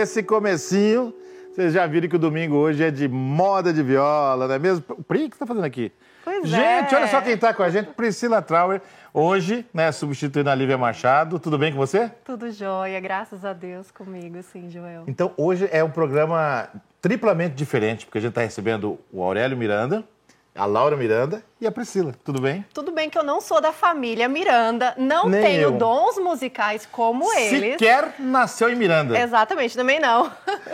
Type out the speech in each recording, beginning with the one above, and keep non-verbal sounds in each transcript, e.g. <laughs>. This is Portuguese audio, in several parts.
esse comecinho, vocês já viram que o domingo hoje é de moda de viola, não é mesmo? Pri, o que você está fazendo aqui? Pois gente, é. olha só quem está com a gente, Priscila Trauer, hoje, né, substituindo a Lívia Machado. Tudo bem com você? Tudo jóia, graças a Deus comigo, sim, Joel. Então, hoje é um programa triplamente diferente, porque a gente está recebendo o Aurélio Miranda, a Laura Miranda e a Priscila. Tudo bem? Tudo bem que eu não sou da família Miranda, não Nem tenho eu. dons musicais como eles. Sequer nasceu em Miranda. Exatamente, também não.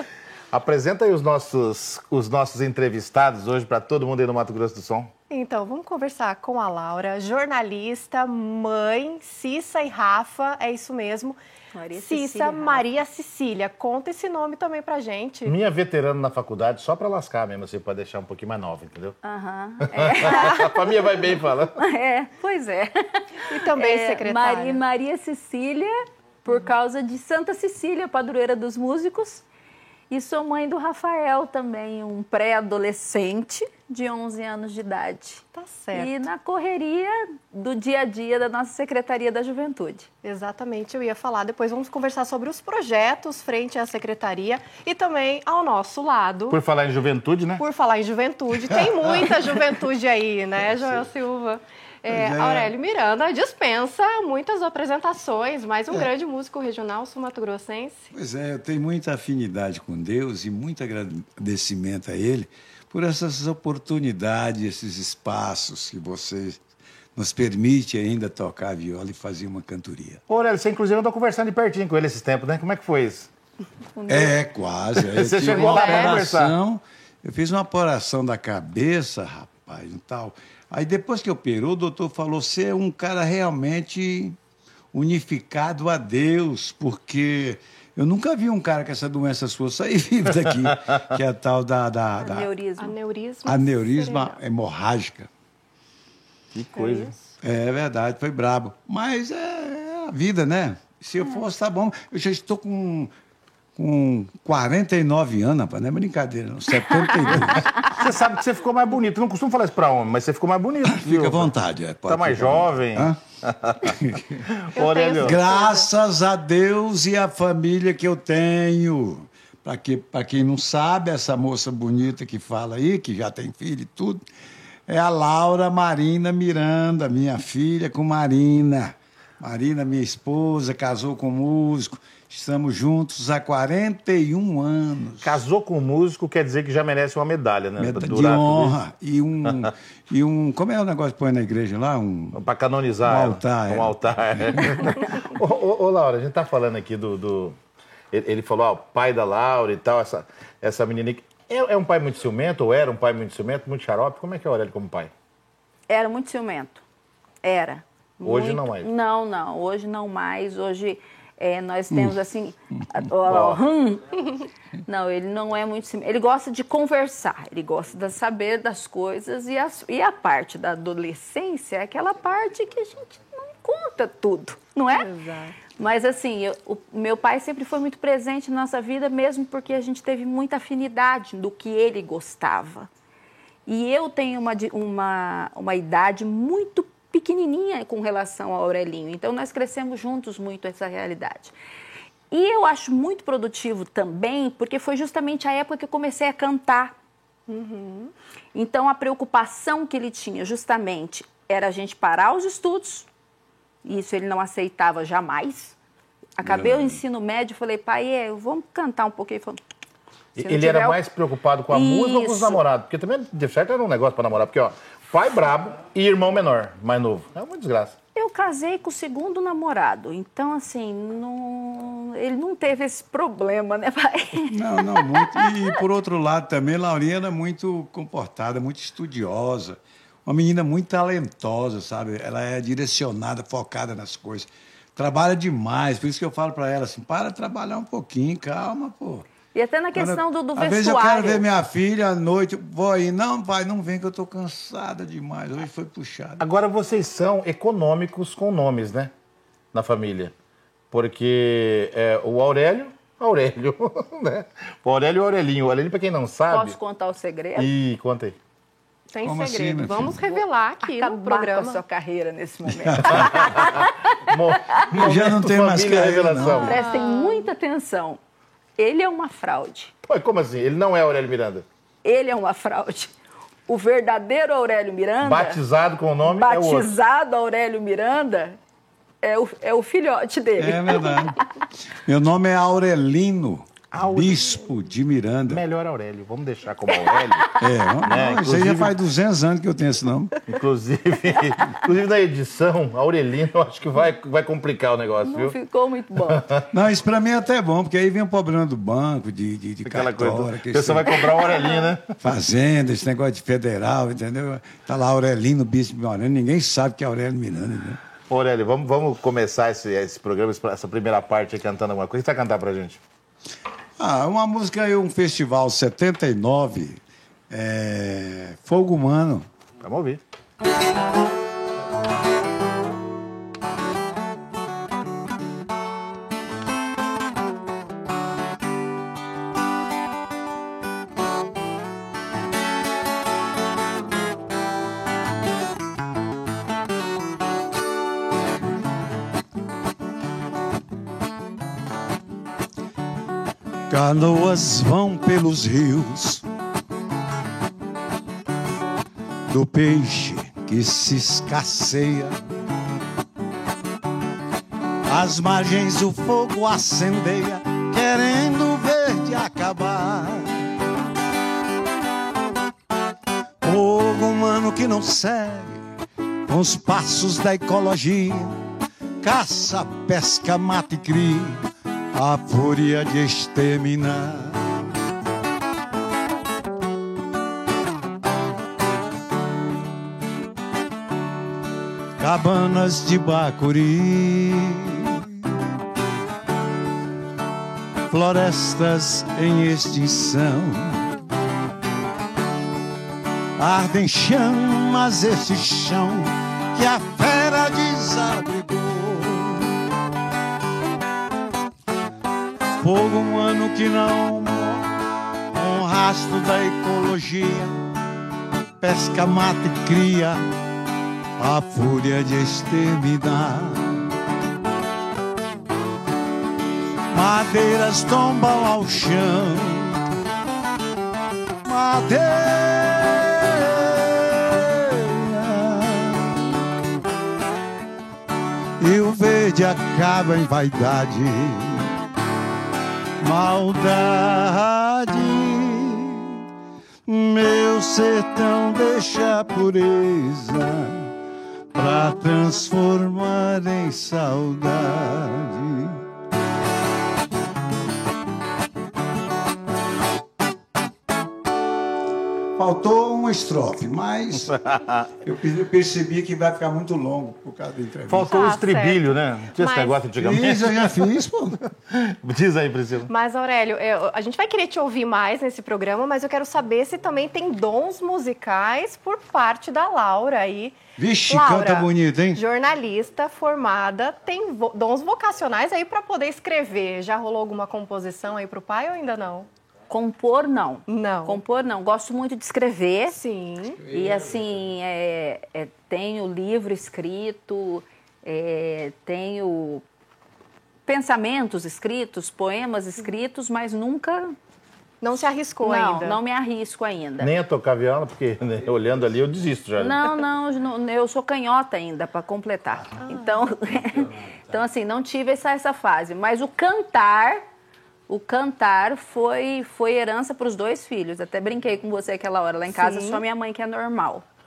<laughs> Apresenta aí os nossos, os nossos entrevistados hoje para todo mundo aí no Mato Grosso do Sul. Então, vamos conversar com a Laura, jornalista, mãe, Cissa e Rafa, é isso mesmo. Maria Cissa Cecília. Maria Cecília, conta esse nome também pra gente. Minha veterana na faculdade, só para lascar mesmo, assim, para deixar um pouquinho mais nova, entendeu? Aham. <laughs> a família vai bem, fala. É. é, pois é. E também É, secretária. Maria, Maria Cecília, por causa de Santa Cecília, padroeira dos músicos. E sou mãe do Rafael também, um pré-adolescente de 11 anos de idade. Tá certo. E na correria do dia a dia da nossa Secretaria da Juventude. Exatamente, eu ia falar. Depois vamos conversar sobre os projetos frente à secretaria e também ao nosso lado. Por falar em juventude, né? Por falar em juventude, tem <laughs> muita juventude aí, né, Joel Silva? É, é. Aurélio Miranda dispensa muitas apresentações, mas um É. grande músico regional sul-mato-grossense. Pois é, eu tenho muita afinidade com Deus e muito agradecimento a Ele por essas oportunidades, esses espaços que você nos permite ainda tocar viola e fazer uma cantoria. Ô, Aurélio, você inclusive andou conversando de pertinho com ele esses tempos, né? Como é que foi isso? É, quase. <laughs> Eu Você chegou lá pra apuração, Eu fiz uma apuração da cabeça, rapaz, e tal. Aí depois que operou, o doutor falou, você é um cara realmente unificado a Deus, porque eu nunca vi um cara com essa doença sua sair <laughs> vivo daqui, que é a tal da, da, da Aneurisma. Aneurisma. aneurisma hemorrágica. Que coisa. É. É verdade, foi brabo. Mas é a vida, né? Se eu fosse, tá bom. Eu já estou com, com 49 anos, rapaz, não é brincadeira, não. 72. <laughs> Você sabe que você ficou mais bonito. Não costumo falar isso pra homem, mas você ficou mais bonito. viu? Fica à vontade. É, pode Tá mais jovem. Hã? <laughs> Tenho- Graças a Deus e a família que eu tenho. Para que, pra quem não sabe, essa moça bonita que fala aí, que já tem filho e tudo, é a Laura Marina Miranda, minha filha com Marina. Marina, minha esposa, casou com um músico. Estamos juntos há 41 anos. casou com um músico, quer dizer que já merece uma medalha, né? Meta Pra de honra. <laughs> E um, e um. Como é o negócio que põe na igreja lá? Um. Pra canonizar. Um altar, Um é. altar. é. <laughs> ô, ô, ô, Laura, a gente tá falando aqui do. do- Ele, falou, ó, o pai da Laura e tal, essa, essa menina. É, é um pai muito ciumento, ou era um pai muito ciumento, muito xarope? Como é que é o Aurélio como pai? Era muito ciumento. Era. Hoje Muito- não mais? Não, não. Hoje não mais. Hoje é, nós Hum. temos assim. a- <laughs> ó, ó, hum. <laughs> Não, ele não é muito. Ele gosta de conversar. Ele gosta de saber das coisas. E a, e a parte da adolescência é aquela parte que a gente não conta tudo, não é? Exato. Mas assim, eu- o meu pai sempre foi muito presente na nossa vida, mesmo porque a gente teve muita afinidade do que ele gostava. E eu tenho uma, uma, uma idade muito pequenininha com relação ao Aurelinho. Então, nós crescemos juntos muito essa realidade. E eu acho muito produtivo também, porque foi justamente a época que eu comecei a cantar. Então, a preocupação que ele tinha justamente era a gente parar os estudos. Isso ele não aceitava jamais. Acabei o ensino médio, falei, pai, é, vamos cantar um pouquinho. Ele falou, "Se não Ele era tiver mais preocupado com a música ou com os Isso. namorados? Porque também, de certo, era um negócio pra namorar. Porque, ó, pai brabo e irmão menor, mais novo. É uma desgraça. Eu casei com o segundo namorado, então assim, não- ele não teve esse problema, né, pai? <laughs> Não, não, muito. E por outro lado também, Laurinha era muito comportada, muito estudiosa. Uma menina muito talentosa, sabe? Ela é direcionada, focada nas coisas. Trabalha demais, por isso que eu falo para ela assim: para trabalhar um pouquinho, calma, pô. E até na questão do, do Às vestuário. vezes eu quero ver minha filha à noite, vou aí, não, pai, não vem que eu tô cansada demais. Hoje foi puxado. Agora, vocês são econômicos com nomes, né? Na família. Porque é, o Aurélio, Aurélio, <laughs> né? O Aurélio e o Aurelinho. O Aurelinho, pra quem não sabe... Posso contar o segredo? Ih, conta aí. Tem Como assim, segredo. meu Vamos filho? revelar aqui Acabar no programa. com a sua carreira nesse momento. <laughs> <laughs> Mo- Já não tem mais carreira, revelação. não. Prestem muita atenção. Ele é uma fraude. Pô, como assim? Ele não é Aurélio Miranda. Ele é uma fraude. O verdadeiro Aurélio Miranda. Batizado com o nome é o outro. batizado Aurélio Miranda é o, é o filhote dele. É verdade. Meu nome é Aurelino, Aurelino. bispo de Miranda. Melhor Aurélio. Vamos deixar como Aurélio. <laughs> É, não, É, não, isso aí já faz 200 anos que eu tenho esse nome. Inclusive, <laughs> inclusive na edição, Aurelino, eu acho que vai, vai complicar o negócio, Não viu? ficou muito bom. <laughs> Não, isso pra mim é até bom, porque aí vem o problema do banco, de, de, de Aquela cartório, coisa. pessoa vai comprar o Aurelino, né? fazenda, esse negócio de federal, entendeu? Tá lá Aurelino, bispo de Miranda, ninguém sabe que é Aurélio Miranda, né? Ô, Aurélio, vamos, vamos começar esse, esse programa, essa primeira parte aí cantando alguma coisa. O que você vai cantar pra gente? Ah, uma música aí, um festival 79, é, Fogo Humano. Vamos ouvir. Canoas vão pelos rios do peixe que se escasseia. As margens o fogo acendeia, querendo o verde acabar. Fogo humano que não segue com os passos da ecologia, caça, pesca, mata e cria a fúria de exterminar. Cabanas de Bacuri, florestas em extinção. Ardem chamas este chão que a Fogo humano que não morre, um rastro da ecologia, pesca, mata e cria a fúria de exterminar. Madeiras tombam ao chão, madeira, e o verde acaba em vaidade maldade. Meu sertão deixa a pureza pra transformar em saudade. Faltou uma estrofe, mas <laughs> eu pe- eu percebi que vai ficar muito longo por causa da entrevista. Faltou Ah, o estribilho, né? Não Tinha esse Mas- negócio antigamente? Fiz, eu já fiz, pô. <laughs> Diz aí, Priscila. Mas, Aurélio, eu- a gente vai querer te ouvir mais nesse programa, mas eu quero saber se também tem dons musicais por parte da Laura aí. Vixe, Laura, canta bonito, hein? Jornalista formada, tem vo- dons vocacionais aí para poder escrever. Já rolou alguma composição aí pro pai ou ainda não? Compor, não. Não. Compor, não. Gosto muito de escrever. Sim. E assim, é, é, tenho livro escrito, é, tenho pensamentos escritos, poemas escritos, mas nunca. Não se arriscou não, ainda. não me arrisco ainda. Nem a tocar viola, porque né, <laughs> olhando ali eu desisto já. Não, não, eu não- eu sou canhota ainda para completar. Então, <laughs> então assim, não tive essa, essa fase. Mas o cantar, o cantar foi foi herança para os dois filhos. Até brinquei com você aquela hora lá em casa, Sim. só minha mãe que é normal. <laughs>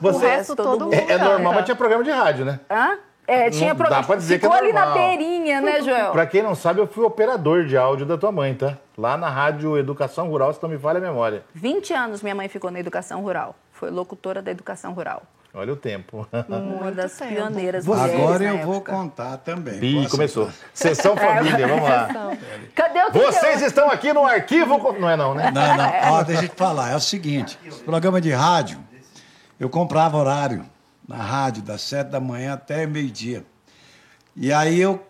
O Você resto todo todo mundo é, é normal, mas tinha programa de rádio, né? Hã? É, tinha Não pro- dá pra dizer que é Ficou ali na beirinha, né, Joel? Pra quem não sabe, eu fui operador de áudio da tua mãe, tá? Lá na Rádio Educação Rural, se não me falha a memória. 20 anos minha mãe ficou na educação rural. Foi locutora da educação rural. Olha o tempo. Uma das pioneiras Agora eu vou contar também. Ih, Posso começou. contar? Sessão família, vamos lá. Cadê o que Vocês estão aqui no arquivo. Não é não, né? Não, não. Ó, deixa eu te falar. É o seguinte: programa de rádio, eu comprava horário na rádio, das sete da manhã até meio-dia. E aí eu.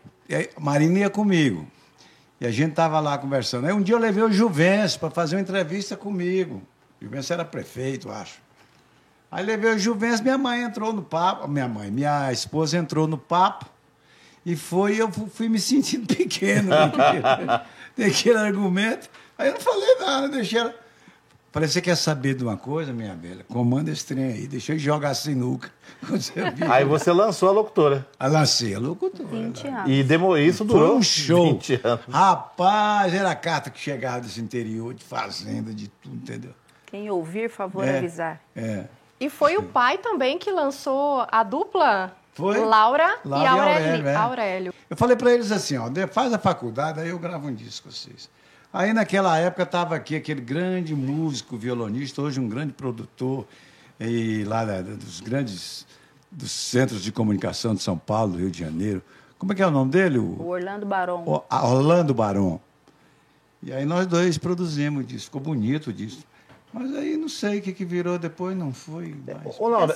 A Marina ia comigo. E a gente tava lá conversando. Aí um dia eu levei o Juvencio para fazer uma entrevista comigo. O Juvencio era prefeito, eu acho. Aí levei o Juvencio, minha mãe entrou no papo. Minha mãe, minha esposa entrou no papo. E foi, eu fu- fui me sentindo <laughs> pequeno. né? Tem aquele argumento. Aí eu não falei nada, deixei ela. Falei, você quer saber de uma coisa, minha velha? Comanda esse trem aí, deixa eu jogar sinuca. <laughs> Viu? Aí você lançou a locutora. Aí lancei a locutora. 20 anos. E demo, isso Foi durou um show. 20 anos. Rapaz, era a carta que chegava desse interior, de fazenda, de tudo, entendeu? Quem ouvir, favor É. avisar. É. E foi o pai também que lançou a dupla Foi. Laura, Laura e e Aurélio. Aurélio, é. Aurélio. Eu falei para eles assim, ó, faz a faculdade, aí eu gravo um disco com vocês. Aí naquela época estava aqui aquele grande músico, violonista, hoje um grande produtor, e lá da- dos grandes dos centros de comunicação de São Paulo, Rio de Janeiro. Como é que é o nome dele? O O, Orlando Barão. o- Orlando Barão. E aí nós dois produzimos disso, ficou bonito o disco. Mas aí não sei o que, que virou depois, não foi mais. Ô, Laura,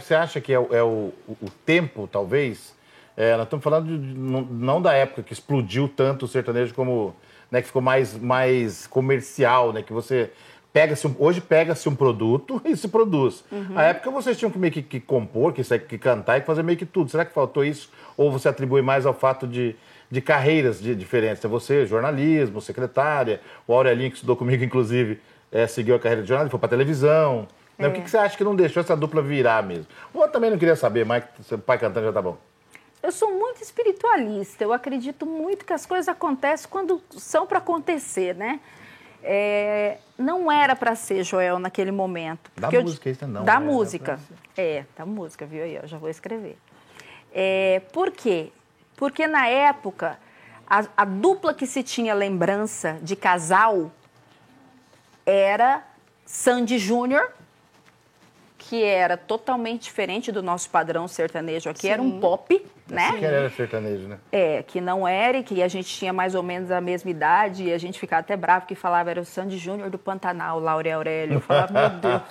você acha que é, o, é o- o tempo, talvez? É, nós estamos falando de- não, não da época que explodiu tanto o sertanejo como. Né, que ficou mais, mais comercial, né? Que você pega-se um- hoje pega-se um produto <laughs> e se produz. Na época vocês tinham que meio que, que compor, que, que cantar e fazer meio que tudo. Será que faltou isso? Ou você atribui mais ao fato de, de carreiras de, diferentes? É você, jornalismo, secretária, o Aurelinho, que estudou comigo, <laughs> inclusive, é, seguiu a carreira de jornalista, foi para televisão. Né? O que, que você acha que não deixou essa dupla virar mesmo? Ou também não queria saber, mas seu pai cantando já tá bom. Eu sou muito espiritualista. Eu acredito muito que as coisas acontecem quando são para acontecer, né? É, não era para ser Joel naquele momento. Da eu- música, isso não, Da né? música. É, da música, viu aí? Eu já vou escrever. É, por quê? Porque na época, a, a dupla que se tinha lembrança de casal era Sandy Júnior, que era totalmente diferente do nosso padrão sertanejo aqui, era um pop, né? Que era sertanejo, né? É, que não era e que a gente tinha mais ou menos a mesma idade e a gente ficava até bravo que falava era o Sandy Júnior do Pantanal, Laura e Aurélio. Eu falava, meu <laughs> Deus.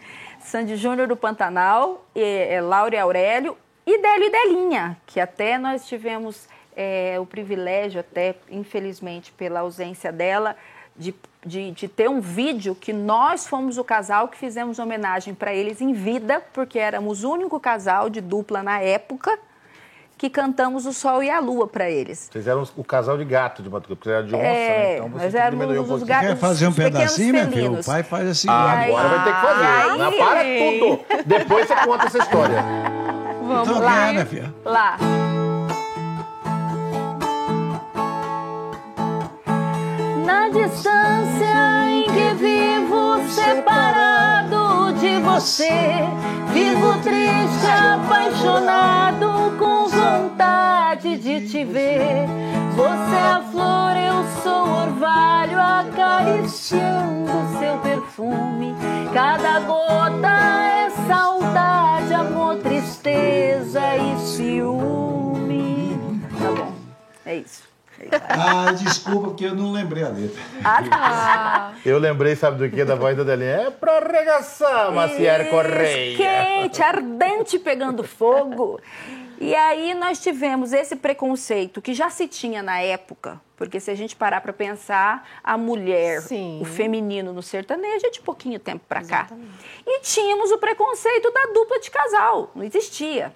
<laughs> Sandy Júnior do Pantanal, e, é, Laura e Aurélio e Délio e Delinha, que até nós tivemos é, o privilégio, até infelizmente pela ausência dela, de, de, de ter um vídeo que nós fomos o casal que fizemos homenagem para eles em vida, porque éramos o único casal de dupla na época que cantamos o Sol e a Lua para eles. Vocês eram o casal de gato de Batuca, porque era de onça, É, né? Então você nós tem que éramos diminuir um os pouquinho. gatos- Quer fazer um pedacinho, meu filho? O pai faz assim. Ah, aí- agora vai ter que fazer. aí- Não, para tudo. Depois você conta essa história. Vamos então, lá. quer, minha filha? Lá. Na distância em que vivo separado de você, vivo triste, apaixonado, com vontade de te ver. Você é a flor, eu sou o orvalho, acariciando seu perfume. Cada gota é saudade, amor, tristeza e ciúme. Tá bom, é isso. Ah, desculpa, porque eu não lembrei a letra. Ah, tá. Eu lembrei, sabe do que? Da voz da Delinha. É pra arregaçar, Maciel Correia. Quente, ardente, pegando fogo. E aí nós tivemos esse preconceito que já se tinha na época, porque se a gente parar para pensar, a mulher, Sim. o feminino no sertanejo é de pouquinho tempo para cá. E tínhamos o preconceito da dupla de casal, não existia.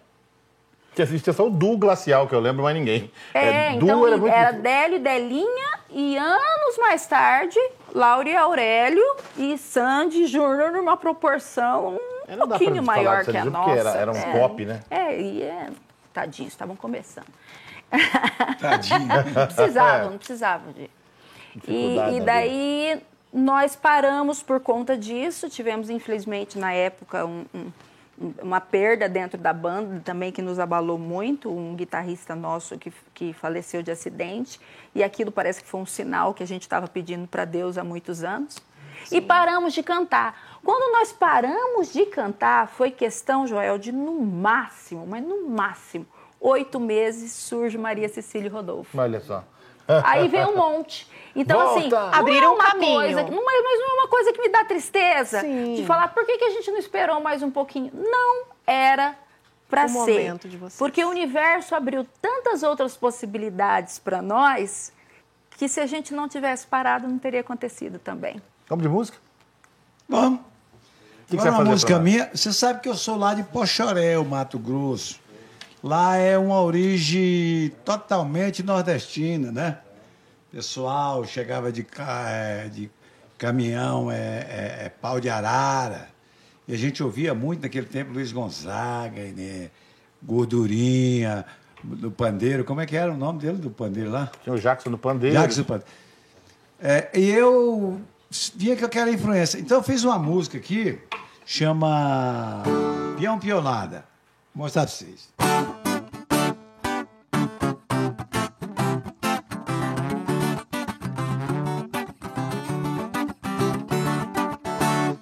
Que assistia só o duo glacial, que eu lembro, mais ninguém. É, duo então era era, muito... Délio e Delinha, e anos mais tarde, Laura e Aurélio e Sandy Júnior numa proporção É, um não pra pouquinho maior que a Júnior, nossa. porque era- era um é, pop, né? É, e é, tadinhos, estavam começando. <laughs> Tadinho. Não precisavam, não precisavam de. E, e daí nós paramos por conta disso. Tivemos, infelizmente, na época, um- um- uma perda dentro da banda também que nos abalou muito. Um guitarrista nosso que, que faleceu de acidente. E aquilo parece que foi um sinal que a gente estava pedindo para Deus há muitos anos. E paramos de cantar. Quando nós paramos de cantar, foi questão, Joel, de no máximo, mas no máximo, oito meses surge Maria Cecília e Rodolfo. Olha só. Aí vem um monte. Então, Volta! assim, não Abriram é um uma caminho. coisa, não, mas mas não é uma coisa que me dá tristeza Sim. de falar por que, que a gente não esperou mais um pouquinho. Não era para O ser. momento de vocês. Porque o universo abriu tantas outras possibilidades para nós que se a gente não tivesse parado, não teria acontecido também. Vamos de música? Vamos. que Agora você vai uma fazer música minha. Você sabe que eu sou lá de Pochorel, Mato Grosso. Lá é uma origem totalmente nordestina, né? Pessoal chegava de, é, de caminhão, é, é, é pau de arara. E a gente ouvia muito naquele tempo Luiz Gonzaga, né? Gordurinha, do pandeiro. Como é que era o nome dele do pandeiro lá? Tinha o Jackson do Pandeiro. Jackson Pandeiro. É, e eu via que eu quero influência. Então eu fiz uma música aqui, chama Pião Pionada. Mostrar pra vocês.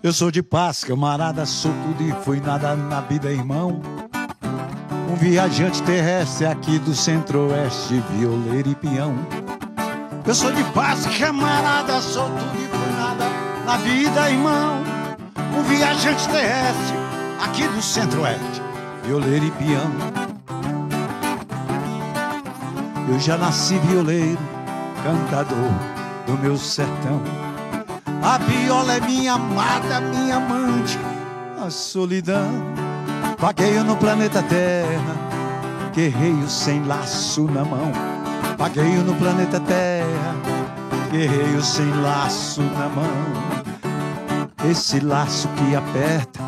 Eu sou de paz, camarada, sou tudo e fui nada na vida, irmão. Um viajante terrestre aqui do centro-oeste, violeiro e peão. Eu sou de paz, camarada, sou tudo e fui nada na vida, irmão. Um viajante terrestre aqui do centro-oeste, violeiro e peão. Eu já nasci violeiro, cantador do meu sertão. A viola é minha amada, minha amante, a solidão. Vagueio no planeta Terra, guerreio sem laço na mão. Vagueio no planeta Terra, guerreio sem laço na mão. Esse laço que aperta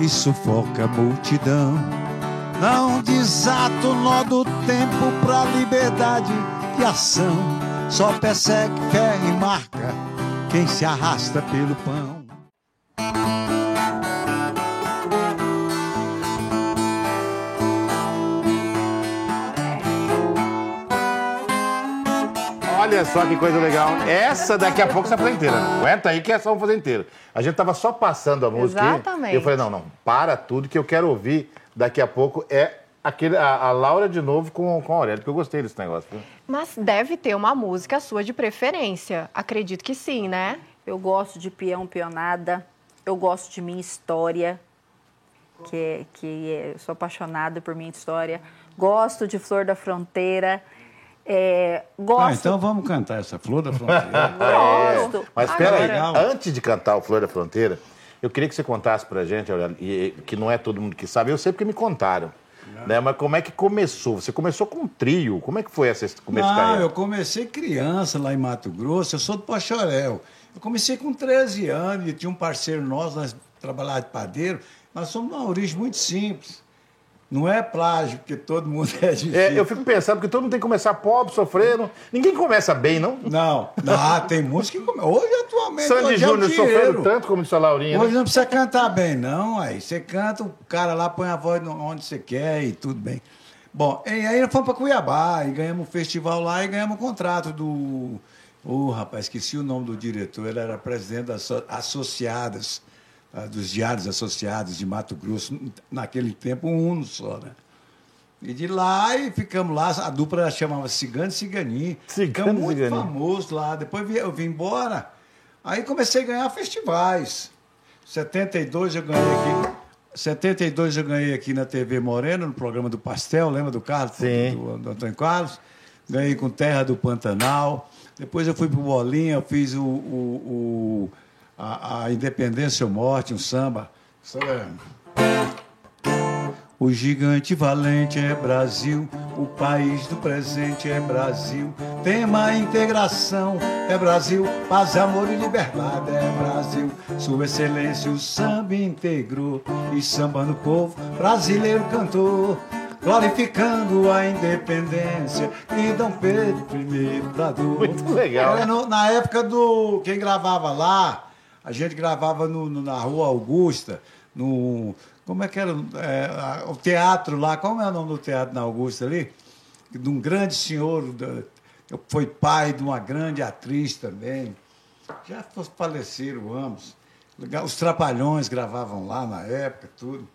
e sufoca a multidão. Não desata o nó do tempo pra liberdade de ação. Só persegue, fé e marca quem se arrasta pelo pão. Olha só que coisa legal. Essa daqui a pouco você vai fazer inteira. Aguenta aí que essa vamos fazer inteira. A gente tava só passando a música. Exatamente. Eu falei, não, não, para tudo que eu quero ouvir daqui a pouco é aquele, a, a Laura de novo com, com a Aurélia, porque eu gostei desse negócio. Mas deve ter uma música sua de preferência. Acredito que sim, né? Eu gosto de peão, peonada. Eu gosto de minha história, que, é, que é- eu sou apaixonada por minha história. Gosto de Flor da Fronteira. É, gosto. Ah, então vamos cantar essa Flor da Fronteira. <laughs> Gosto. É, Mas espera aí, antes de cantar o Flor da Fronteira, eu queria que você contasse pra gente, que não é todo mundo que sabe, eu sei porque me contaram. Né? Mas como é que começou? Você começou com um trio. Como é que foi esse começo de Não, carreira? eu comecei criança lá em Mato Grosso, eu sou do Pachorel. Eu comecei com 13 anos e tinha um parceiro nosso, nós trabalhávamos de padeiro. Nós somos de uma origem muito simples. Não é plágio, porque todo mundo é difícil. É, eu fico pensando que todo mundo tem que começar pobre, sofrendo. Ninguém começa bem, não? Não, não, tem música que come- Hoje, atualmente, Sandy hoje é Júnior dinheiro. sofrendo tanto como disse a Laurinha. Hoje né? não precisa cantar bem, não. Aí você canta, o cara lá põe a voz onde você quer e tudo bem. Bom, e aí nós fomos para Cuiabá e ganhamos um festival lá e ganhamos um contrato do. Ô, rapaz, esqueci o nome do diretor, ele era presidente das asso- associadas, ah, dos diários associados de Mato Grosso, naquele tempo, um uno só, né? E de lá e ficamos lá, a dupla chamava Cigano e Ciganinho. Cigano Ficamos muito Ciganinho. famoso lá. Depois eu vim embora. Aí comecei a ganhar festivais. 72 eu ganhei aqui. 72 eu ganhei aqui na TV Moreno, no programa do Pastel, lembra do Carlos? Sim. Do, do Antônio Carlos. Ganhei com Terra do Pantanal. Depois eu fui pro Bolinha, eu fiz o, o- o- a, a Independência ou Morte, um samba. Samba. O gigante valente é Brasil, o país do presente é Brasil. Tema integração é Brasil, paz, amor e liberdade é Brasil. Sua excelência o samba integrou e samba no povo brasileiro cantou. Glorificando a independência e Dom Pedro I bradou. Muito legal. Era no- na época do. Quem gravava lá, a gente gravava no- no- na Rua Augusta, no. Como é que era? É, o teatro lá, como é o nome do teatro na Augusta ali? De um grande senhor, da- foi pai de uma grande atriz também. Já faleceram ambos. Os Trapalhões gravavam lá na época, tudo.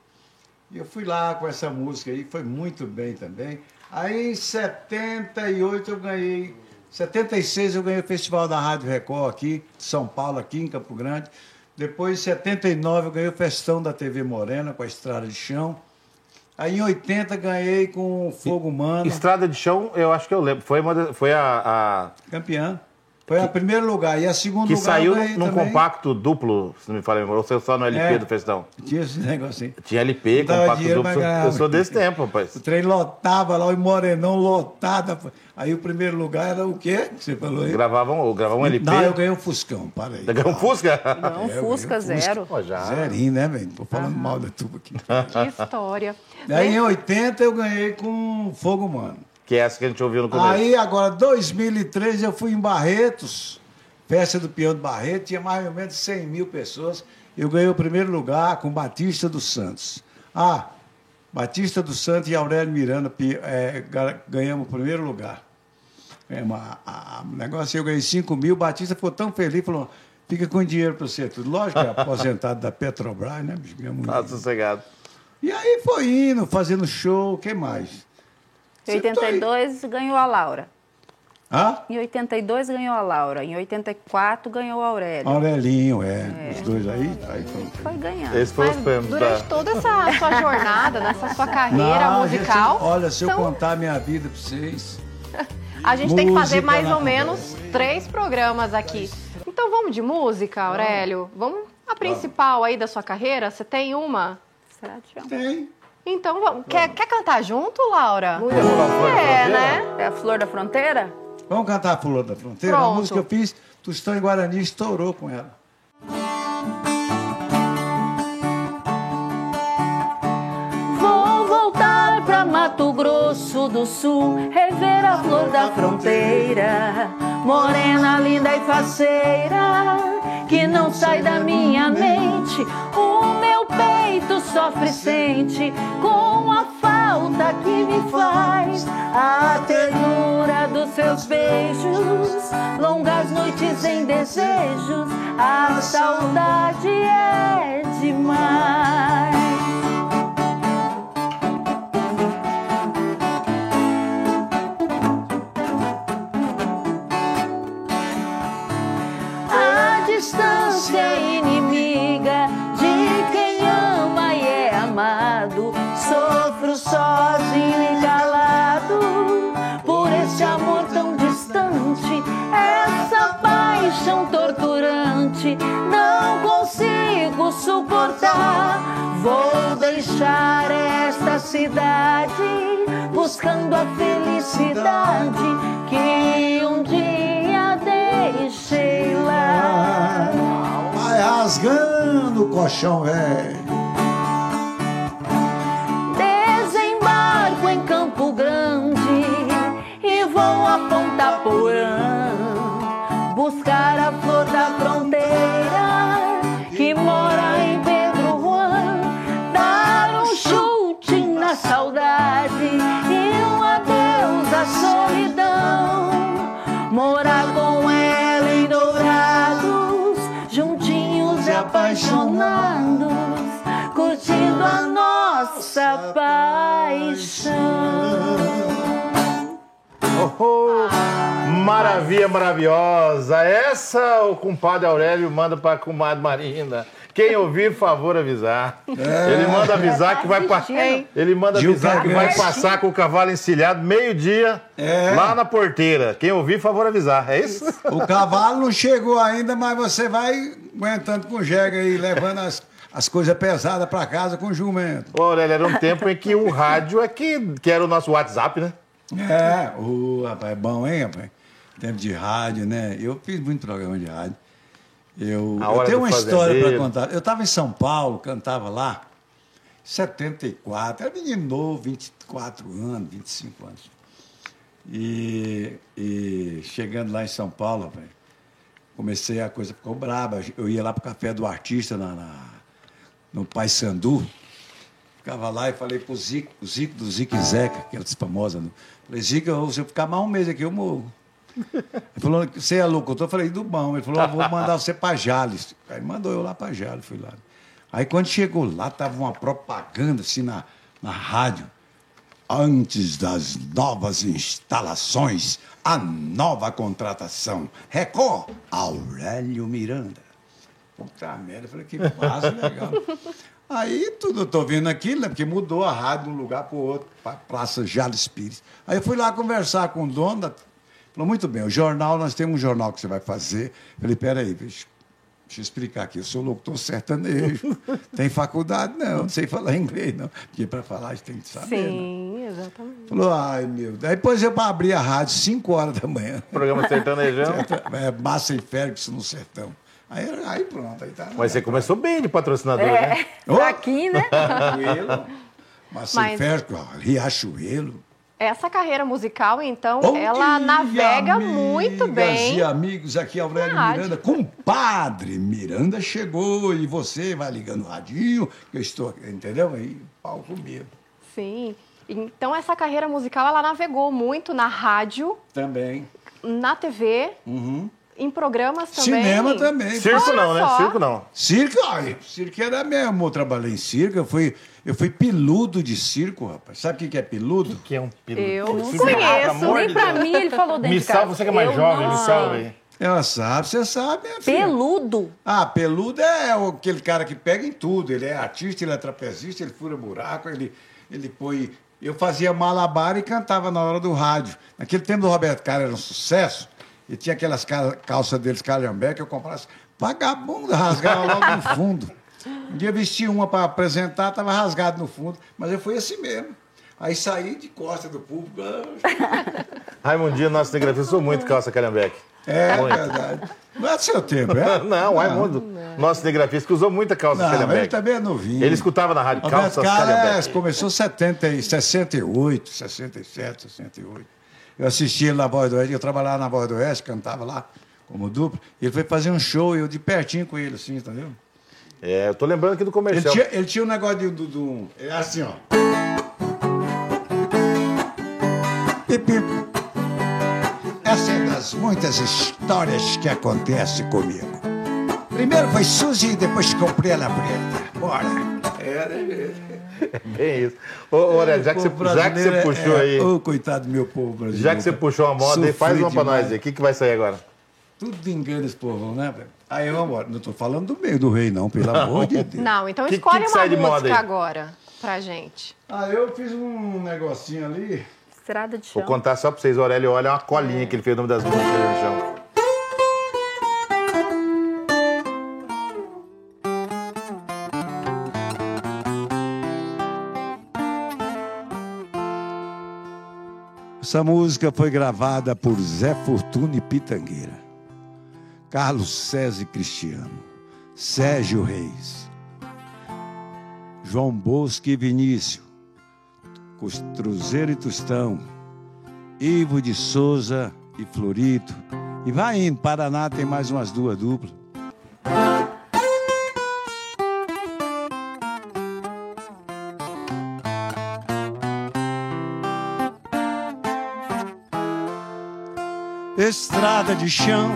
E eu fui lá com essa música aí, foi muito bem também. Aí em 78 eu ganhei, 76 eu ganhei o Festival da Rádio Record aqui, de São Paulo, aqui em Campo Grande. Depois em 79 eu ganhei o Festão da TV Morena com a Estrada de Chão. Aí em 80 ganhei com o Fogo Humano, Estrada de chão, eu acho que eu lembro. Foi, uma foi a, a- campeã. Foi a primeiro lugar. E a segundo Que lugar. saiu eu ganhei num também. compacto duplo, se não me falha, ou você só no LP É. do Festão? Tinha esse negocinho. Tinha LP, Não compacto dinheiro, duplo. ganhava. Eu sou desse tempo, rapaz. O trem lotava lá, o Morenão lotada. Aí o primeiro lugar era o quê que você falou aí? Gravavam, gravavam um LP. Não, eu ganhei um Fuscão, para aí. Ganhou um Fusca? Não, É, Fusca um zero. Pô, já. Zerinho, né, velho? Tô falando mal da tuba aqui. Que história. Aí em 80 eu ganhei com Fogo Humano. Que é essa que a gente ouviu no começo. Aí agora, 2013, eu fui em Barretos, festa do Peão de Barreto, tinha mais ou menos 100 mil pessoas. Eu ganhei o primeiro lugar com Batista dos Santos. Ah, Batista dos Santos e Aurélio Miranda é, ga- ganhamos o primeiro lugar. Ganhamos a- a- O negócio, eu ganhei 5 mil, Batista ficou tão feliz, falou, fica com dinheiro para você tudo. Lógico que é aposentado da Petrobras, né? Ganhamos Tá sossegado. E aí foi indo, fazendo show, o que mais? Em Você tá aí? 82 ganhou a Laura. Hã? Em 82 ganhou a Laura. Em 84 ganhou o Aurélio. Aurelinho, é. Os dois aí, aí pronto. Foi ganhando. Esse foi Mas os prêmios durante da... toda essa sua jornada, nessa sua carreira Não, musical, gente, olha, se eu são- contar minha vida pra vocês. a gente tem que fazer mais ou menos três programas aqui. Então vamos de música, Aurélio? Vamos a principal aí da sua carreira? Você tem uma? Será que? Tem. Então vamos. Quer, quer cantar junto, Laura? Não ia rolar fora da É, fronteira? né? É a Flor da Fronteira? Vamos cantar a Flor da Fronteira? A Pronto. música que eu fiz, Tostão em Guarani estourou com ela. Vou voltar pra Mato Grosso do Sul, rever a flor da fronteira, morena, linda e faceira, que não sai da minha mente. O meu peito sofre sente com a falta que me faz, a ternura dos seus beijos, longas noites em desejos, a saudade é demais. Buscando a felicidade que um dia deixei lá. Vai rasgando o colchão, velho. Desembarco em Campo Grande e vou a Ponta Porã buscar a flor da apaixonados, curtindo a nossa paixão. Oh, oh, maravilha maravilhosa. Essa o compadre Aurélio manda para a comadre Marina. Quem ouvir, favor avisar. Ele manda avisar que vai passar. Ele manda Gil avisar que vai passar com o cavalo encilhado meio-dia É. lá na porteira. Quem ouvir, favor avisar. É isso? O cavalo não chegou ainda, mas você vai aguentando com jega aí, levando as, as coisas pesadas pra casa com jumento. Ô, Aurélio, era um tempo em que o rádio é que, que era o nosso WhatsApp, né? É, o rapaz, é bom, hein, rapaz? Tempo de rádio, né? Eu fiz muito programa de rádio. Eu, eu tenho uma história para contar. Eu estava em São Paulo, cantava lá, 74, era menino novo, 24 anos, 25 anos. E, e chegando lá em São Paulo, rapaz, comecei, a coisa ficou braba. Eu ia lá pro café do artista na, na- no Pai Sandu. Ficava lá e falei pro Zico, o Zico do Zico e Zeca, aquelas famosas. né? Falei, Zico, se eu ficar mais um mês aqui, eu morro. Ele falou, você é locutor? Eu falei, do bom. Ele falou, vou mandar você para Jales. Aí mandou eu lá para Jales, fui lá. Aí quando chegou lá, tava uma propaganda assim na, na rádio. Antes das novas instalações, a nova contratação. Record, Aurélio Miranda. Puta merda, eu falei, que massa, legal. Aí tudo, eu tô vendo aquilo, né? Porque mudou a rádio de um lugar para o outro, para Praça Jales Pires. Aí eu fui lá conversar com o dono Falou, muito bem, o jornal, nós temos um jornal que você vai fazer. Eu falei, peraí, deixa, deixa eu explicar aqui. Eu sou locutor sertanejo. <laughs> tem faculdade? Não, não sei falar inglês, não. Porque para falar a gente tem que saber. né? Sim, exatamente. Falou, ai meu Deus. Aí depois eu abri a rádio 5 horas da manhã. Programa sertanejão. <laughs> É, Massa e Ferguson no sertão. Aí, aí pronto, aí tá. Mas você começou bem de patrocinador, né? É, <laughs> tá aqui, né? Riachuelo. Massa Mas- e Ferguson, Riachuelo. Essa carreira musical, então, Bom ela dia, navega amigas muito bem. e amigos, aqui é Aurélio rádio. Miranda. Compadre, Miranda chegou e você vai ligando o radinho, que eu estou, entendeu? Aí, pau comigo. Sim. Então, essa carreira musical, ela navegou muito na rádio, Também. na TV, em programas também. Cinema também. Circo Olha não, né? Circo não. Circo, ai, circo era mesmo. Eu trabalhei em circo, eu fui, eu fui piludo de circo, rapaz. Sabe o que que é piludo? Que é um piloto. Eu não conheço, Nem de pra Deus. mim ele falou dentro Me de casa. você que é mais Eu jovem, não me sei. salva aí. Ela sabe, você sabe, minha filha. Peludo. Ah, peludo é o- aquele cara que pega em tudo. Ele é artista, ele é trapezista, ele fura buraco, ele, ele põe. Eu fazia malabar e cantava na hora do rádio. Naquele tempo do Roberto Carlos era um sucesso. E tinha aquelas cal- calças deles calhambé que eu comprava. Vagabunda, rasgava logo no fundo. Um dia vesti uma para apresentar, estava rasgado no fundo. Mas eu fui assim mesmo. Aí saí de costa do público. Raimundinho, nosso cinegrafista, usou muito calça calhambeque. É Muito. verdade. Não é do seu tempo, é? <laughs> Não, o Raimundo, nosso cinegrafista, que usou muita calça Não, ele calhambeque. também é novinho. Ele escutava na rádio calças Carlos é, calhambeque. começou em 70, e 68, 67, 68. Eu assisti ele na Voz do Oeste, eu trabalhava na Voz do Oeste, cantava lá como duplo. Ele foi fazer um show eu de pertinho com ele, assim, entendeu? É, eu tô lembrando aqui do Ele comercial. tinha, ele tinha um negócio de, do, do- É assim, ó. Pipi. Essa é das muitas histórias que acontece comigo. Primeiro foi Suzy e depois comprei ela preta. Bora. Bem isso. Ô, ô, Aurélio, já que, você, O já que você é- puxou é- aí, Ô, coitado do meu povo brasileiro. já que você puxou a moda aí, faz uma pra nós aí. O que, que vai sair agora? Tudo vingando esse povão, né, velho? Aí vamos embora. Não estou falando do meio do rei, não, pelo amor de Deus. Não, então Que- escolhe que que uma música agora pra gente. Ah, eu fiz um negocinho ali. Estrada de Vou chão. contar só pra vocês. O Aurélio olha é uma colinha que ele fez no nome das músicas no chão. Essa música foi gravada por Zé Fortuna e Pitangueira, Carlos César e Cristiano, Sérgio Reis, João Bosco e Vinícius, Cruzeiro e Tostão, Ivo de Souza e Florito. E vai indo, Paraná tem mais umas duas duplas. Estrada de chão,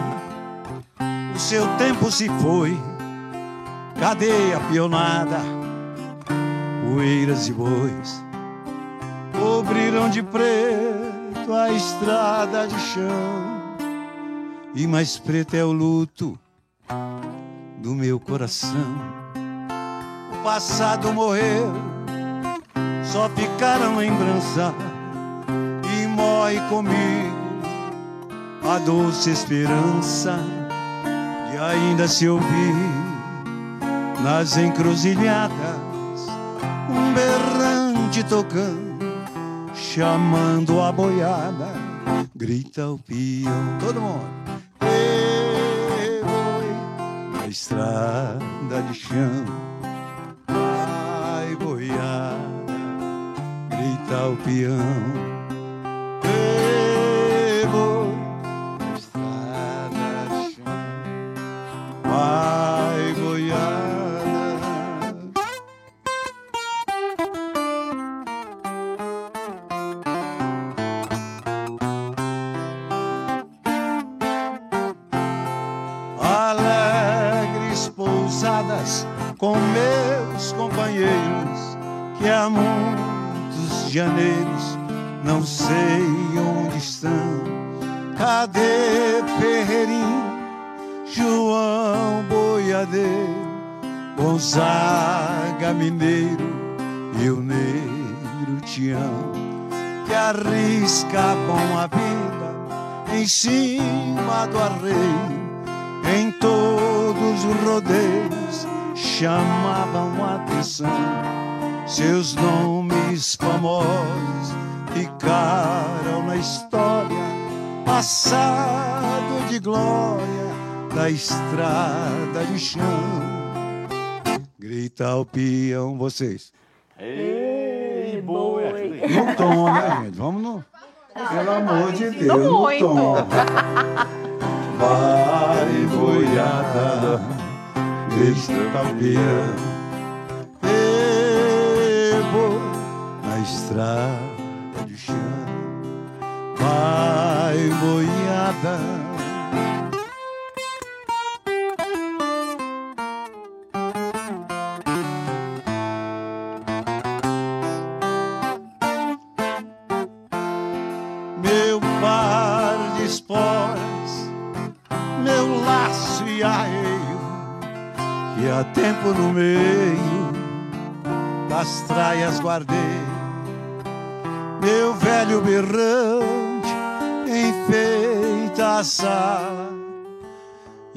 o seu tempo se foi, cadeia pionada, poeiras e bois cobriram de preto a estrada de chão, e mais preto é o luto do meu coração. O passado morreu, só ficaram lembrança e morre comigo a doce esperança de ainda se ouvir nas encruzilhadas um berrante tocando, chamando a boiada, grita o peão, todo mundo. Na estrada de chão, vai boiada, grita o peão. Em cima do arreio, em todos os rodeios chamavam atenção. Seus nomes famosos ficaram na história, passado de glória da estrada de chão. Grita o peão, vocês. Ei, boa. boi. No tom, né, gente? Vamos no. Pelo amor de Deus, Não muito. Vai, boiada, grita o peão. Ei, boi, na estrada de chão. Vai, boiada.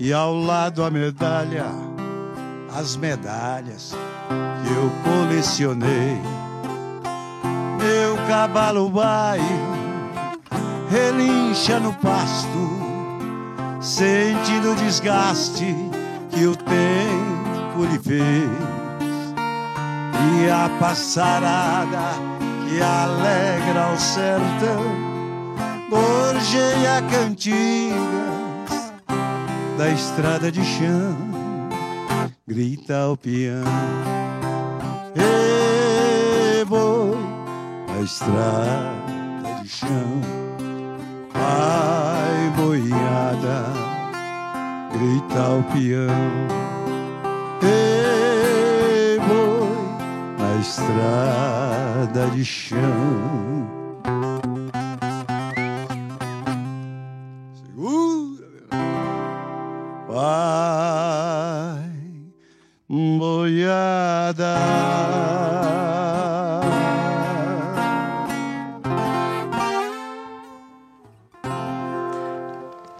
E ao lado a medalha, as medalhas que eu colecionei. Meu cavalo baio relincha no pasto, sentindo o desgaste que o tempo lhe fez. E a passarada que alegra o sertão, gorjeia cantigas da estrada de chão, grita o peão. Ê, boi, a estrada de chão. Ai, boiada, grita o peão. Ei, boi, na estrada de chão.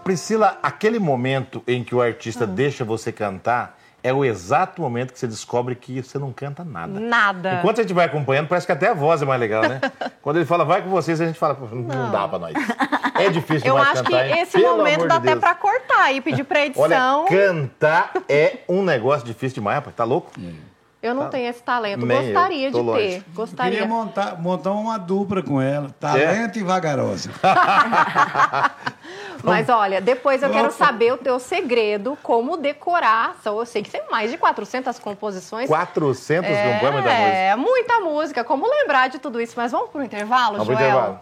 Priscila, aquele momento em que o artista Hum. deixa você cantar é o exato momento que você descobre que você não canta nada. Nada. Enquanto a gente vai acompanhando, parece que até a voz é mais legal, né? <laughs> Quando ele fala, vai com vocês, a gente fala, "Pô, não, dá pra nós. É difícil Eu demais acho que cantar, hein? esse Pelo momento dá de até pra cortar e pedir pra edição. Olha, cantar é um negócio difícil demais, rapaz. Tá louco? Eu não tenho esse talento. Nem eu, Gostaria tô de longe. ter. Gostaria. Queria montar, montar uma dupla com ela, talento e vagarosa. <laughs> Mas olha, depois eu quero Opa. saber o teu segredo, como decorar. Eu sei que tem mais de 400 composições. 400 é, muita música. É, muita música. Como lembrar de tudo isso? Mas vamos pro intervalo, Vamos pro Joel? intervalo.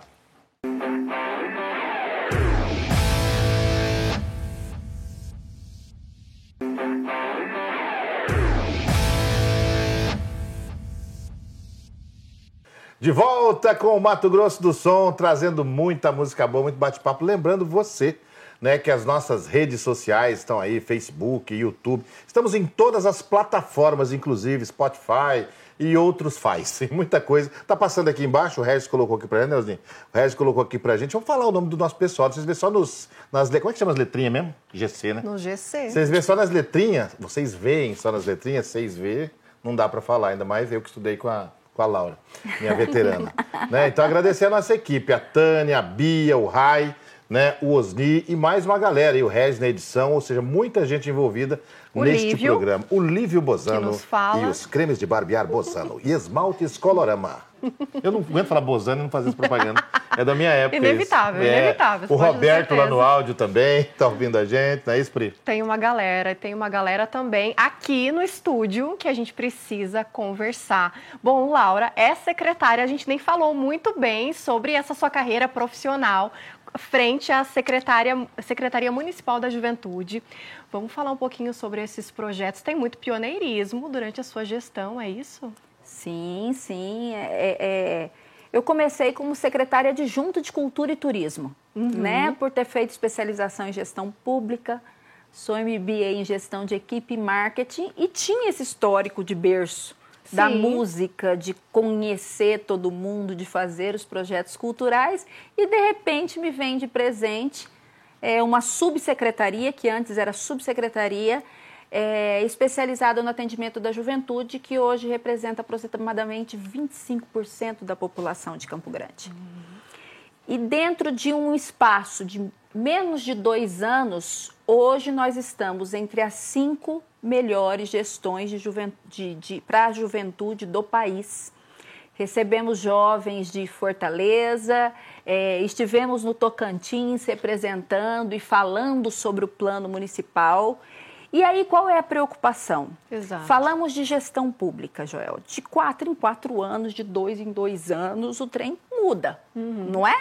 De volta com o Mato Grosso do Som, trazendo muita música boa, muito bate-papo. Lembrando você, né, que as nossas redes sociais estão aí, Facebook, YouTube. Estamos em todas as plataformas, inclusive Spotify e outros faz. <laughs> Muita coisa. Tá passando aqui embaixo, o Regis colocou aqui pra gente, Neuzinho? O Regis colocou aqui pra gente. Vamos falar o nome do nosso pessoal. Vocês vê só nos, nas... Como é que chama as letrinhas mesmo? GC, né? No GC. Vocês vê só nas letrinhas, vocês veem só nas letrinhas, vocês vê, não dá para falar, ainda mais eu que estudei com a, com a Laura, minha veterana. né? Então agradecer a nossa equipe, a Tânia, a Bia, o Rai, né? o Osni e mais uma galera, e o Regis na edição, ou seja, muita gente envolvida O neste Lívio, programa. O Lívio Bozano e os cremes de barbear Bozano e esmaltes Colorama. Eu não aguento falar Bozano e não fazer essa propaganda. É da minha época. isso. Inevitável, É. inevitável, O Roberto lá no áudio também, <laughs> tá ouvindo a gente, não é isso, Pri? Tem uma galera, tem uma galera também aqui no estúdio que a gente precisa conversar. Bom, Laura, é secretária, a gente nem falou muito bem sobre essa sua carreira profissional frente à secretária, Secretaria Municipal da Juventude. Vamos falar um pouquinho sobre esses projetos. Tem muito pioneirismo durante a sua gestão, é isso? Sim, sim. É, é- eu comecei como secretária adjunta de Cultura e Turismo, né? Por ter feito especialização em gestão pública, sou MBA em gestão de equipe e marketing e tinha esse histórico de berço da música, de conhecer todo mundo, de fazer os projetos culturais e de repente me vem de presente é uma subsecretaria, que antes era subsecretaria, é, especializada no atendimento da juventude, que hoje representa aproximadamente 25% da população de Campo Grande. Uhum. E dentro de um espaço de menos de dois anos, hoje nós estamos entre as cinco melhores gestões para a juventude do país. Recebemos jovens de Fortaleza, é, estivemos no Tocantins representando e falando sobre o plano municipal. E aí, qual é a preocupação? Exato. Falamos de gestão pública, Joel. De quatro em quatro anos, de dois em dois anos, o trem muda, uhum. não é?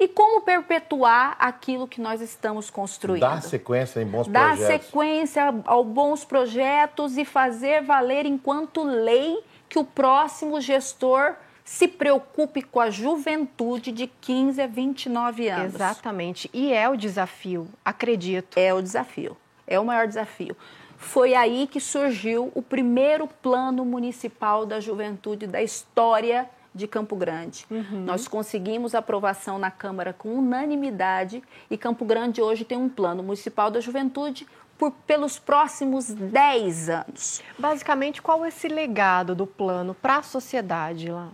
E como perpetuar aquilo que nós estamos construindo? Dar sequência em bons Dar projetos. Dar sequência a, bons projetos e fazer valer enquanto lei que o próximo gestor se preocupe com a juventude de 15 a 29 anos. Exatamente. E é o desafio, acredito. É o desafio. É o maior desafio. Foi aí que surgiu o primeiro plano municipal da juventude da história de Campo Grande. Uhum. Nós conseguimos aprovação na Câmara com unanimidade e Campo Grande hoje tem um plano municipal da juventude por, pelos próximos 10 anos. Basicamente, qual é esse legado do plano para a sociedade, Laura?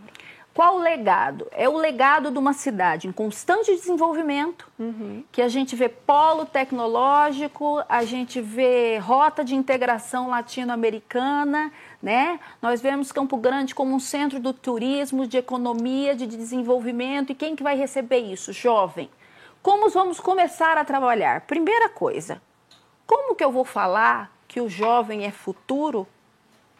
Qual o legado? É o legado de uma cidade em constante desenvolvimento, uhum. que a gente vê polo tecnológico, a gente vê rota de integração latino-americana, né? Nós vemos Campo Grande como um centro do turismo, de economia, de desenvolvimento. E quem que vai receber isso? Jovem. Como vamos começar a trabalhar? Primeira coisa, como que eu vou falar que o jovem é futuro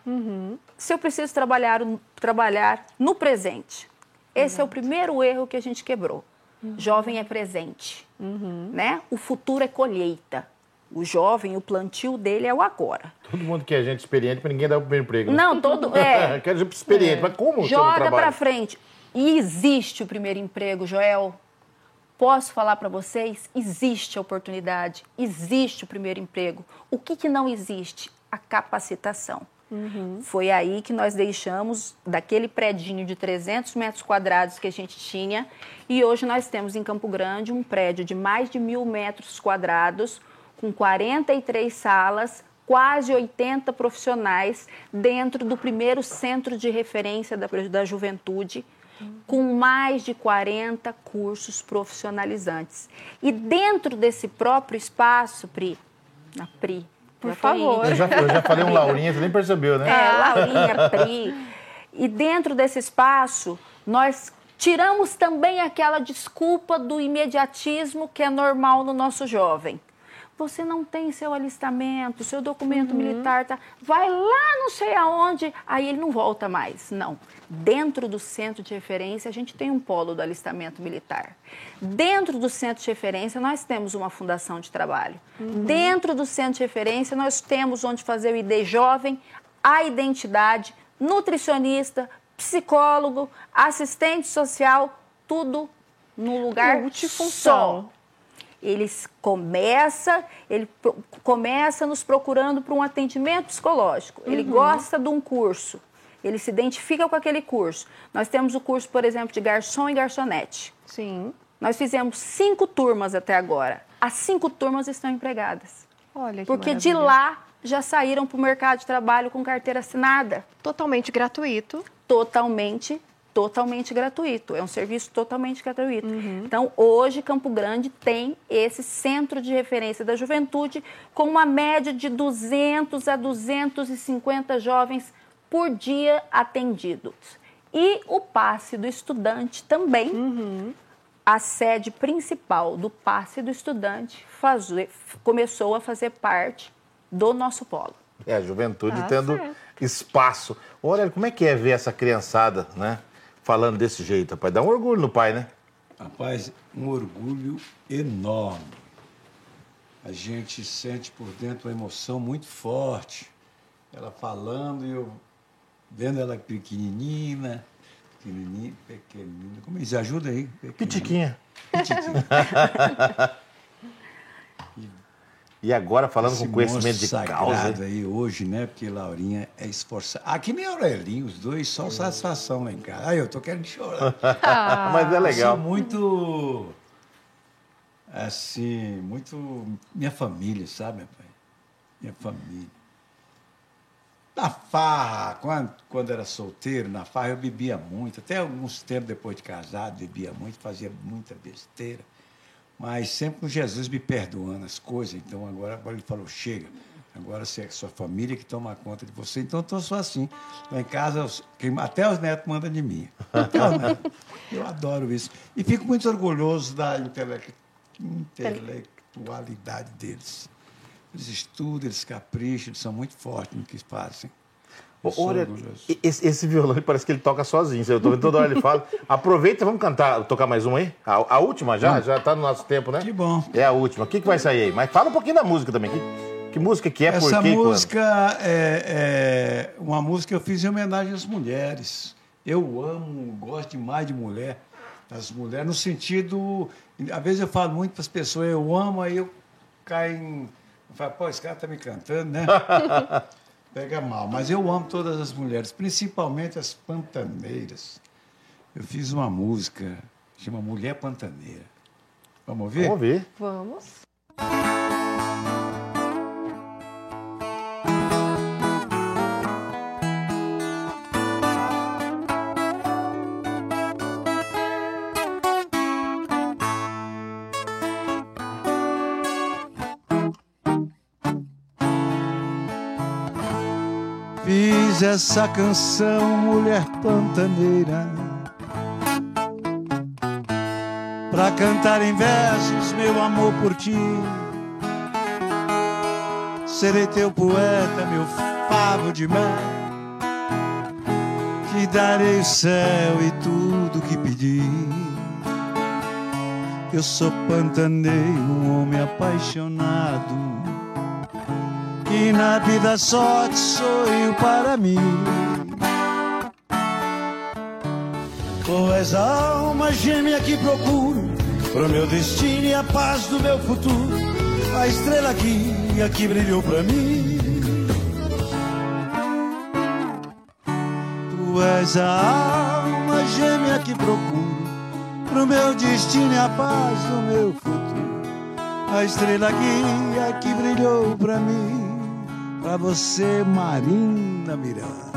uhum. se eu preciso trabalhar, trabalhar no presente? Esse é o primeiro erro que a gente quebrou. Uhum. Jovem é presente, uhum. né? O futuro é colheita. O jovem, o plantio dele é o agora. Todo mundo quer gente experiente, mas ninguém dá o primeiro emprego. Né? Não, todo. <laughs> É. quer gente experiente, é. mas como? Joga para frente. E existe o primeiro emprego, Joel. Posso falar para vocês? Existe a oportunidade, existe o primeiro emprego. O que, que não existe? A capacitação. Uhum. Foi aí que nós deixamos daquele predinho de 300 metros quadrados que a gente tinha e hoje nós temos em Campo Grande um prédio de mais de mil metros quadrados com 43 salas, quase 80 profissionais dentro do primeiro centro de referência da, da juventude, com mais de 40 cursos profissionalizantes. E dentro desse próprio espaço, Pri, na Pri, por favor. Eu já, eu já falei um Laurinha, você nem percebeu, né? É, Laurinha, Pri. E dentro desse espaço, nós tiramos também aquela desculpa do imediatismo que é normal no nosso jovem você não tem seu alistamento, seu documento uhum. militar, tá, vai lá não sei aonde, aí ele não volta mais. Não. Dentro do centro de referência, a gente tem um polo do alistamento militar. Dentro do centro de referência, nós temos uma fundação de trabalho. Uhum. Dentro do centro de referência, nós temos onde fazer o ID jovem, a identidade, nutricionista, psicólogo, assistente social, tudo no lugar multifunção. Só ele começa, ele começa nos procurando para um atendimento psicológico. Ele uhum. gosta de um curso, ele se identifica com aquele curso. Nós temos o curso, por exemplo, de garçom e garçonete. Sim. Nós fizemos cinco turmas até agora. As cinco turmas estão empregadas. Olha que Porque maravilha. de lá já saíram para o mercado de trabalho com carteira assinada. Totalmente gratuito. Totalmente totalmente gratuito, é um serviço totalmente gratuito. Uhum. Então, hoje, Campo Grande tem esse centro de referência da juventude com uma média de 200 a 250 jovens por dia atendidos. E o passe do estudante também. Uhum. A sede principal do passe do estudante faz, começou a fazer parte do nosso polo. É, a juventude tá tendo certo. espaço. Olha, como é que é ver essa criançada, né? Falando desse jeito, rapaz. Dá um orgulho no pai, né? Rapaz, um orgulho enorme. A gente sente por dentro uma emoção muito forte. Ela falando e eu vendo ela pequenininha, pequenininha, pequenina. Como diz? Ajuda aí. Pitiquinha. Pitiquinha. <laughs> E agora falando Esse com conhecimento de causa. aí hoje, né? Porque Laurinha é esforçada. Aqui nem Aurelinho, os dois só satisfação lá em casa. Ai, eu tô querendo chorar. Ah. <laughs> Mas é legal. Eu sou muito Assim, muito. Minha família, sabe, meu pai? Minha família. Na farra, quando, quando era solteiro, na farra eu bebia muito. Até alguns tempos depois de casado, bebia muito, fazia muita besteira. Mas sempre com Jesus me perdoando as coisas. Então agora, agora ele falou: chega, agora você é sua família que toma conta de você. Então eu sou assim. Lá em casa, até os netos mandam de mim. Eu adoro isso. E fico muito orgulhoso da intele- intelectualidade deles. Eles estudam, eles capricham, eles são muito fortes no que fazem. Sou Olha, esse, esse violão parece que ele toca sozinho. Eu tô vendo toda hora ele fala. Aproveita, vamos cantar, tocar mais uma aí? A, a última já? Já tá no nosso tempo, né? Que bom. É a última. O que, que vai sair aí? Mas fala um pouquinho da música também. Que, que música que é, por Essa quê? e quando? música é, é uma música que eu fiz em homenagem às mulheres. Eu amo, gosto demais de mulher. As mulheres, no sentido. Às vezes eu falo muito para as pessoas, eu amo, aí eu caio em. Eu falo, pô, esse cara tá me cantando, né? <laughs> Pega mal. Mas eu amo todas as mulheres, principalmente as pantaneiras. Eu fiz uma música, chama Mulher Pantaneira. Vamos ouvir? Vamos ver. Vamos. Essa canção, mulher pantaneira, pra cantar em versos meu amor por ti. Serei teu poeta, meu favo de mel. Te darei o céu e tudo que pedir. Eu sou pantaneiro, um homem apaixonado que na vida só te sorriu para mim. Tu és a alma gêmea que procuro pro meu destino e a paz do meu futuro. A estrela guia que brilhou pra mim. Tu és a alma gêmea que procuro pro meu destino e a paz do meu futuro. A estrela guia que brilhou pra mim. Pra você, Marina Miranda.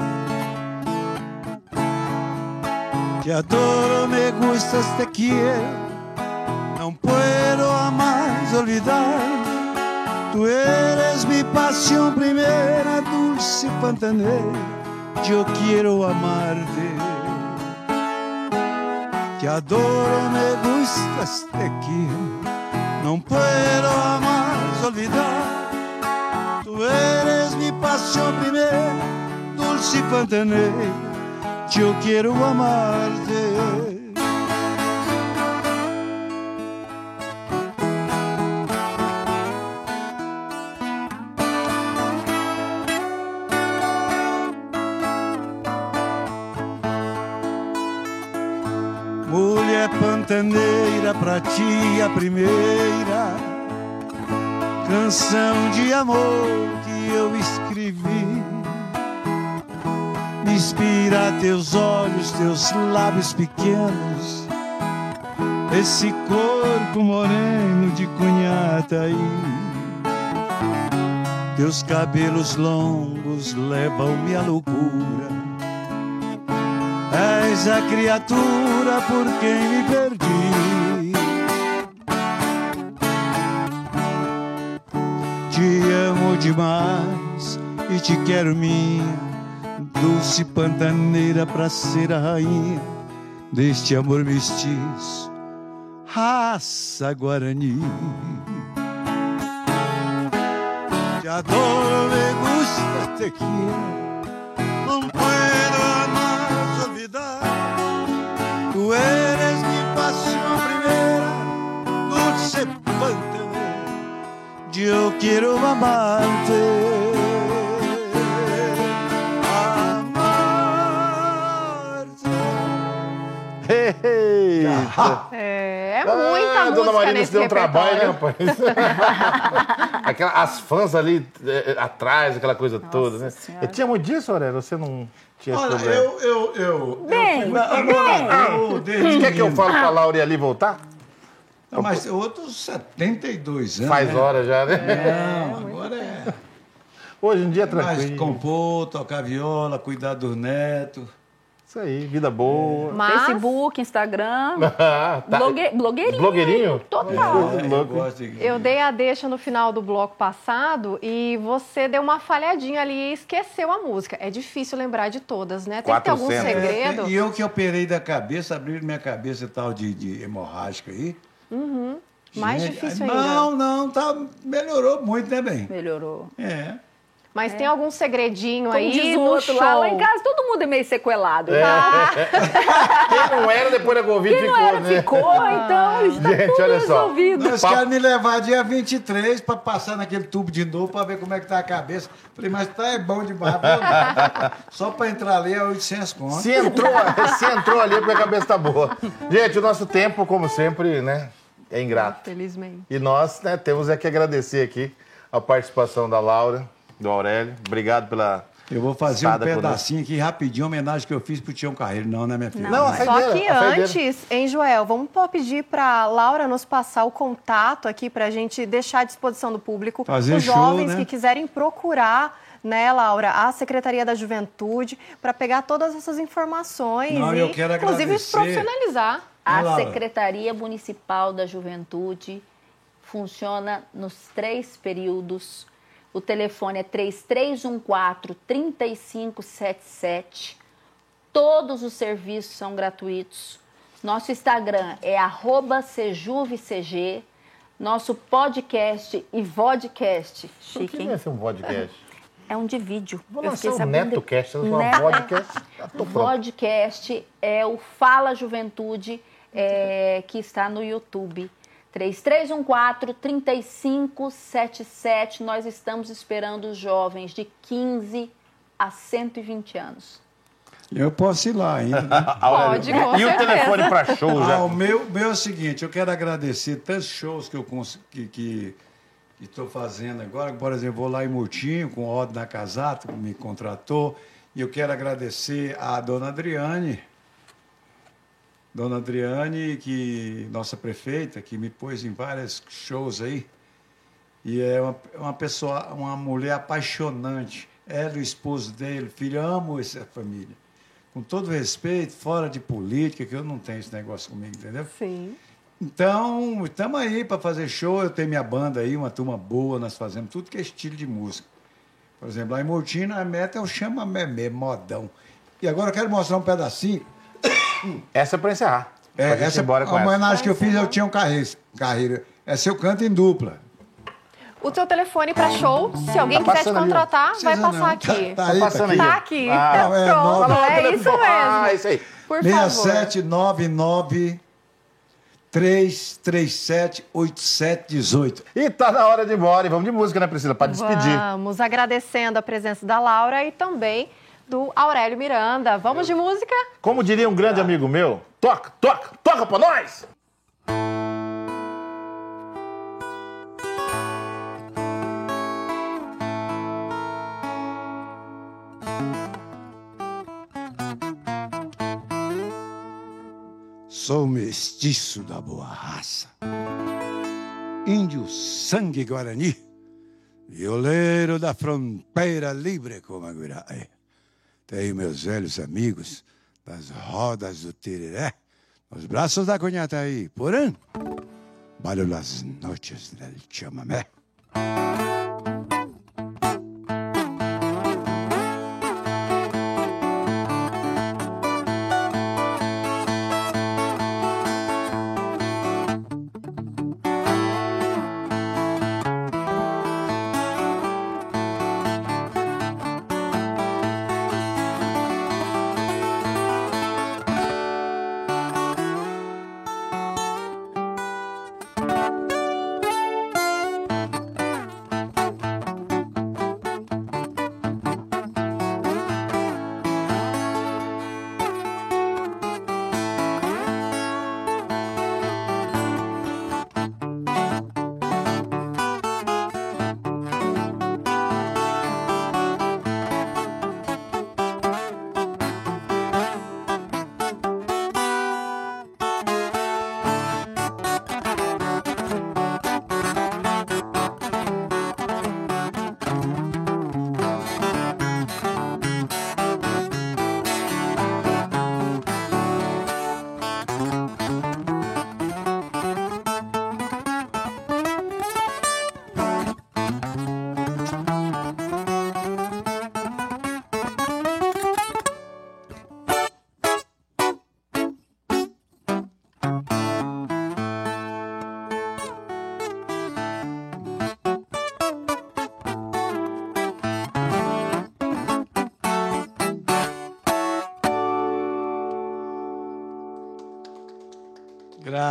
Te adoro, me gustas, te quiero. Não puedo más olvidar. Tu eres mi pasión primera, dulce pantanera. Yo quiero amarte. Te adoro, me gustas, te quiero. Não puedo más olvidar. Tu eres mi primera, dulce. Yo quiero amarte. Mulher pantaneira, pra ti a primeira canção de amor que eu escrevi. Me inspira teus olhos, teus lábios pequenos, esse corpo moreno de Cunhataí. Teus cabelos longos levam-me à loucura. És a criatura por quem me perdi. Demais. E te quero minha, dulce pantaneira pra ser a rainha deste amor mestiço, raça guarani. Te adoro, me gusta, te amarte. <laughs> É, é muita Ah, música Dona Marina, nesse você deu um trabalho, né, rapaz? <laughs> Aquela, as fãs ali eh, atrás, aquela coisa toda, né? Senhora. E tinha muito disso, Aurélio? Você não tinha Olha, problema? eu, eu, eu. Bem, eu, eu- desde Quer que eu menino- fale pra Laura ir ali voltar? Não, mas outros 72 anos. Faz né? hora já, né? Não, agora é. <laughs> Hoje em dia é Mais tranquilo. compor, tocar viola, cuidar dos netos. Isso aí, vida boa. Mas Facebook, Instagram, <laughs> tá. blogue, blogueirinho. Blogueirinho? Total. É, eu de... eu dei a deixa no final do bloco passado e você deu uma falhadinha ali e esqueceu a música. É difícil lembrar de todas, né? Tem que ter algum 400. segredo. É, e eu que operei da cabeça, abriram minha cabeça e tal de, de hemorrágica aí. Mais Gente, difícil Não, ainda. não, tá, melhorou muito, né, bem? Melhorou. É. Mas tem algum segredinho Como aí diz o no outro show? lá, lá em casa todo mundo é meio sequelado. <laughs> Quem não era, depois da Covid Quem ficou, não era, né? ficou, então está Gente, tudo olha só. resolvido. Nós Papo- querem me levar dia 23 para passar naquele tubo de novo para ver como é que tá a cabeça. Falei, mas tá é bom demais. Falei, Só para entrar ali é 800 conto. Se entrou, se entrou ali é porque a cabeça tá boa. Gente, o nosso tempo, como sempre, né, é ingrato. Felizmente. E nós né, temos é que agradecer aqui a participação da Laura, do Aurélio. Obrigado pela. Eu vou fazer um pedacinho aqui rapidinho, homenagem que eu fiz pro Tião Carreiro. Não, né, minha filha? Não, a Só saideira, que a saideira. antes, hein, Joel, vamos pedir para Laura nos passar o contato aqui para a gente deixar à disposição do público Fazer os show, jovens né? que quiserem procurar, né, Laura, a Secretaria da Juventude para pegar todas essas informações Não, e, eu quero inclusive, agradecer. profissionalizar. A Ô, Laura. Secretaria Municipal da Juventude funciona nos três períodos. O telefone é 3314-3577. Todos os serviços são gratuitos. Nosso Instagram é arroba sejuvecg. Nosso podcast e vodcast, O que chique, vai ser um podcast? É um de vídeo. Vou Eu lançar um de- netocast, Neto- podcast. O podcast é o Fala Juventude, é, que está no YouTube. 3314-3577. Nós estamos esperando os jovens de 15 a 120 anos. Eu posso ir lá ainda. <laughs> né? Pode, com E o telefone para show Ah, já? o meu, meu é o seguinte, eu quero agradecer tantos shows que eu cons- que que estou fazendo agora. Por exemplo, vou lá em Murtinho com o Odd na Casato, que me contratou. E eu quero agradecer a dona Adriane, dona Adriane, que nossa prefeita, que me pôs em vários shows aí. E é uma, uma pessoa, uma mulher apaixonante. Ela o esposo dele, filho, amo essa família. Com todo respeito, fora de política, que eu não tenho esse negócio comigo, entendeu? Sim. Então, estamos aí para fazer show. Eu tenho minha banda aí, uma turma boa, nós fazemos tudo que é estilo de música. Por exemplo, lá em Murtina, a meta é o chama memé, modão. E agora eu quero mostrar um pedacinho. Essa é para encerrar. É, pra essa embora a com essa. homenagem que eu fiz, eu tinha um carreira. carreira. Essa eu canto em dupla. O teu telefone para show, se alguém Tá quiser te ali, contratar, vai passar não. aqui. Tá, Tá aí, passando aqui. aí. Tá aqui. Ah, é, Pronto, nove- é isso Ah, mesmo. isso aí. Por favor. 6799 337 8718. E tá na hora de ir embora. E vamos de música, né, Priscila? Para despedir. Vamos agradecendo a presença da Laura e também do Aurélio Miranda. Vamos de música? Como diria um grande amigo meu, toca, toca, toca pra nós! Sou mestiço da boa raça. Índio sangue guarani. Violeiro da fronteira livre como a Guiraé. Tenho meus velhos amigos das rodas do Tireré. Nos braços da Cunhataí. Porém, bailo las noches del chamamé.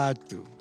Grato.